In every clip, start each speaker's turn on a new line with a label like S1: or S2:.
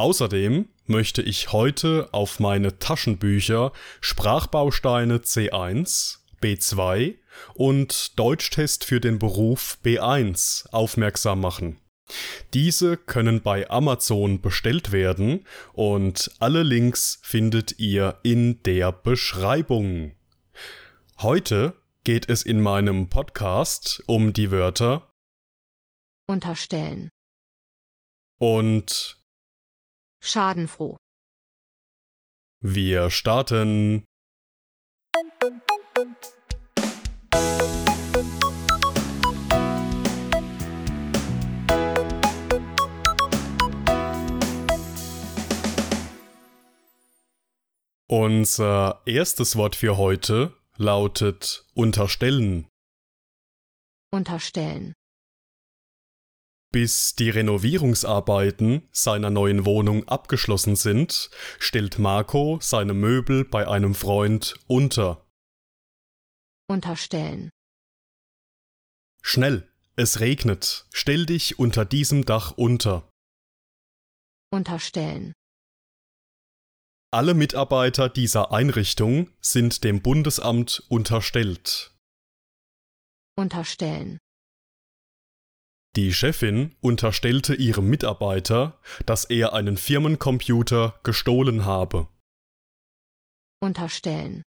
S1: Außerdem möchte ich heute auf meine Taschenbücher Sprachbausteine C1, B2 und Deutschtest für den Beruf B1 aufmerksam machen. Diese können bei Amazon bestellt werden und alle Links findet ihr in der Beschreibung. Heute geht es in meinem Podcast um die Wörter
S2: unterstellen,
S1: und
S2: schadenfroh,
S1: wir starten. Unser erstes Wort für heute lautet unterstellen.
S2: unterstellen,
S1: Bis die Renovierungsarbeiten seiner neuen Wohnung abgeschlossen sind, stellt Marco seine Möbel bei einem Freund unter.
S2: unterstellen,
S1: Schnell, es regnet, stell dich unter diesem Dach unter.
S2: unterstellen,
S1: Alle Mitarbeiter dieser Einrichtung sind dem Bundesamt unterstellt.
S2: unterstellen,
S1: Die Chefin unterstellte ihrem Mitarbeiter, dass er einen Firmencomputer gestohlen habe.
S2: unterstellen,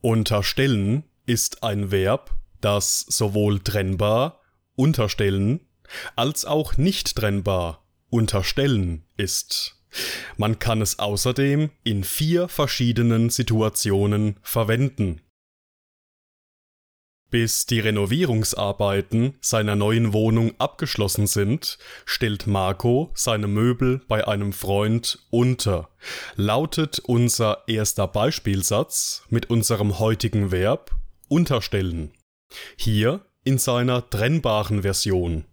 S1: Unterstellen ist ein Verb, das sowohl trennbar, unterstellen, als auch nicht trennbar, unterstellen ist. Man kann es außerdem in vier verschiedenen Situationen verwenden. Bis die Renovierungsarbeiten seiner neuen Wohnung abgeschlossen sind, stellt Marco seine Möbel bei einem Freund unter. Lautet unser erster Beispielsatz mit unserem heutigen Verb unterstellen. Hier in seiner trennbaren Version.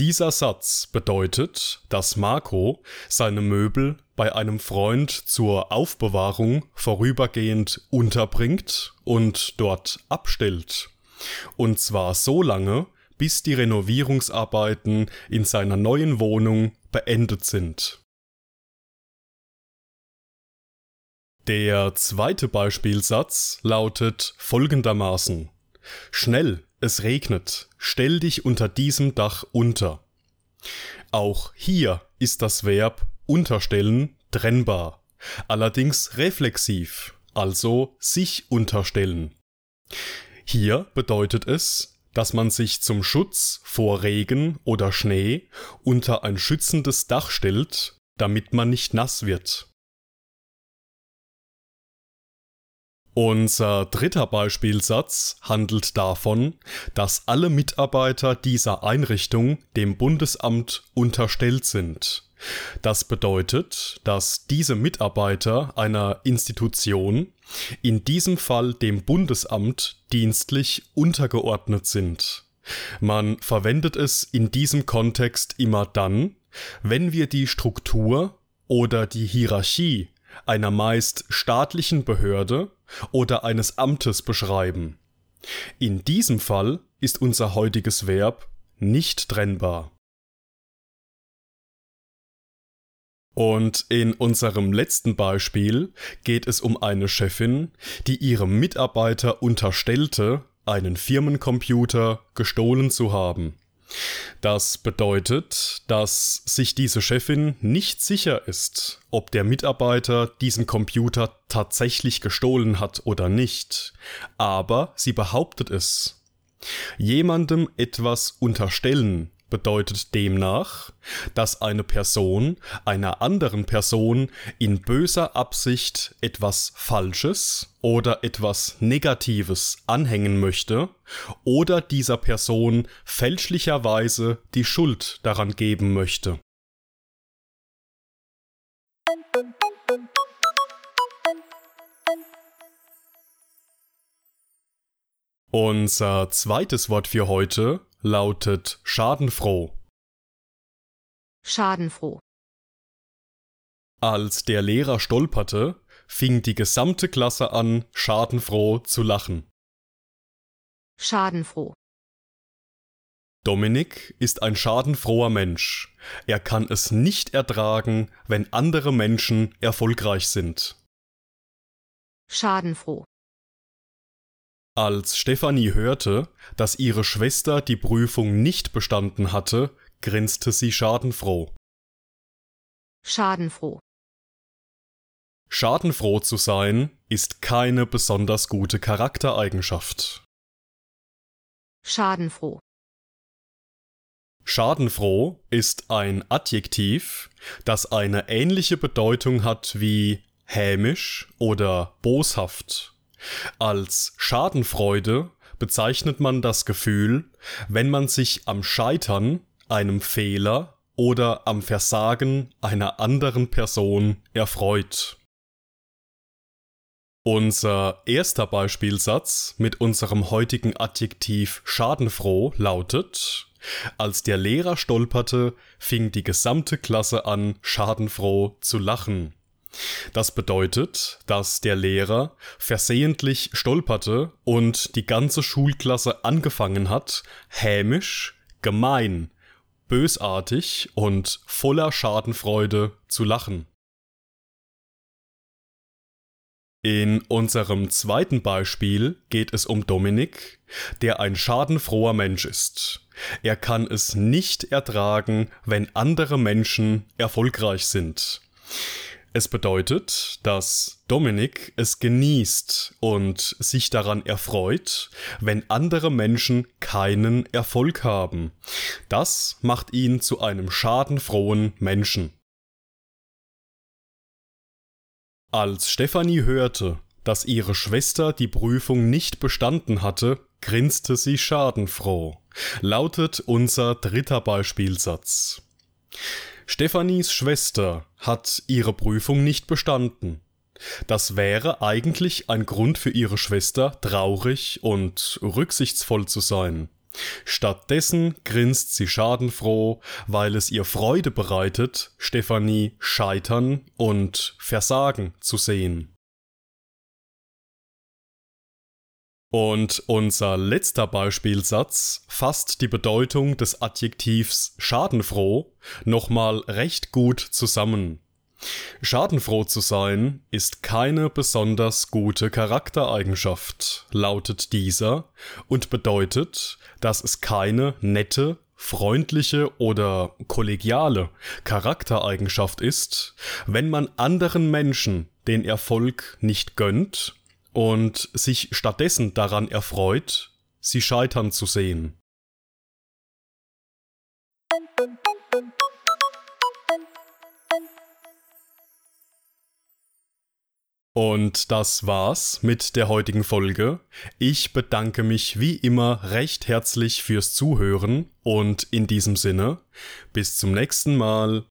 S1: Dieser Satz bedeutet, dass Marco seine Möbel bei einem Freund zur Aufbewahrung vorübergehend unterbringt und dort abstellt. Und zwar so lange, bis die Renovierungsarbeiten in seiner neuen Wohnung beendet sind. Der zweite Beispielsatz lautet folgendermaßen Schnell, es regnet, stell dich unter diesem Dach unter. Auch hier ist das Verb unterstellen trennbar, allerdings reflexiv, also sich unterstellen. Hier bedeutet es, dass man sich zum Schutz vor Regen oder Schnee unter ein schützendes Dach stellt, damit man nicht nass wird. Unser dritter Beispielsatz handelt davon, dass alle Mitarbeiter dieser Einrichtung dem Bundesamt unterstellt sind. Das bedeutet, dass diese Mitarbeiter einer Institution, in diesem Fall dem Bundesamt, dienstlich untergeordnet sind. Man verwendet es in diesem Kontext immer dann, wenn wir die Struktur oder die Hierarchie einer meist staatlichen Behörde oder eines Amtes beschreiben. In diesem Fall ist unser heutiges Verb nicht trennbar. Und in unserem letzten Beispiel geht es um eine Chefin, die ihrem Mitarbeiter unterstellte, einen Firmencomputer gestohlen zu haben. Das bedeutet, dass sich diese Chefin nicht sicher ist, ob der Mitarbeiter diesen Computer tatsächlich gestohlen hat oder nicht, aber sie behauptet es. Jemandem etwas unterstellen bedeutet demnach, dass eine Person einer anderen Person in böser Absicht etwas Falsches oder etwas Negatives anhängen möchte oder dieser Person fälschlicherweise die Schuld daran geben möchte. Unser zweites Wort für heute lautet schadenfroh.
S2: Schadenfroh.
S1: Als der Lehrer stolperte, fing die gesamte Klasse an, schadenfroh zu lachen.
S2: Schadenfroh.
S1: Dominik ist ein schadenfroher Mensch. Er kann es nicht ertragen, wenn andere Menschen erfolgreich sind.
S2: Schadenfroh.
S1: Als Stefanie hörte, dass ihre Schwester die Prüfung nicht bestanden hatte, grinste sie schadenfroh.
S2: Schadenfroh.
S1: Schadenfroh zu sein ist keine besonders gute Charaktereigenschaft.
S2: Schadenfroh.
S1: Schadenfroh ist ein Adjektiv, das eine ähnliche Bedeutung hat wie hämisch oder boshaft. Als Schadenfreude bezeichnet man das Gefühl, wenn man sich am Scheitern, einem Fehler oder am Versagen einer anderen Person erfreut. Unser erster Beispielsatz mit unserem heutigen Adjektiv schadenfroh lautet Als der Lehrer stolperte, fing die gesamte Klasse an, schadenfroh zu lachen. Das bedeutet, dass der Lehrer versehentlich stolperte und die ganze Schulklasse angefangen hat, hämisch, gemein, bösartig und voller Schadenfreude zu lachen. In unserem zweiten Beispiel geht es um Dominik, der ein schadenfroher Mensch ist. Er kann es nicht ertragen, wenn andere Menschen erfolgreich sind. Es bedeutet, dass Dominik es genießt und sich daran erfreut, wenn andere Menschen keinen Erfolg haben. Das macht ihn zu einem schadenfrohen Menschen. Als Stefanie hörte, dass ihre Schwester die Prüfung nicht bestanden hatte, grinste sie schadenfroh, lautet unser dritter Beispielsatz. Stefanis Schwester hat ihre Prüfung nicht bestanden. Das wäre eigentlich ein Grund für ihre Schwester, traurig und rücksichtsvoll zu sein. Stattdessen grinst sie schadenfroh, weil es ihr Freude bereitet, Stefanie scheitern und versagen zu sehen. Und unser letzter Beispielsatz fasst die Bedeutung des Adjektivs schadenfroh nochmal recht gut zusammen. Schadenfroh zu sein ist keine besonders gute Charaktereigenschaft, lautet dieser, und bedeutet, dass es keine nette, freundliche oder kollegiale Charaktereigenschaft ist, wenn man anderen Menschen den Erfolg nicht gönnt und sich stattdessen daran erfreut, sie scheitern zu sehen. Und das war's mit der heutigen Folge. Ich bedanke mich wie immer recht herzlich fürs Zuhören und in diesem Sinne, bis zum nächsten Mal.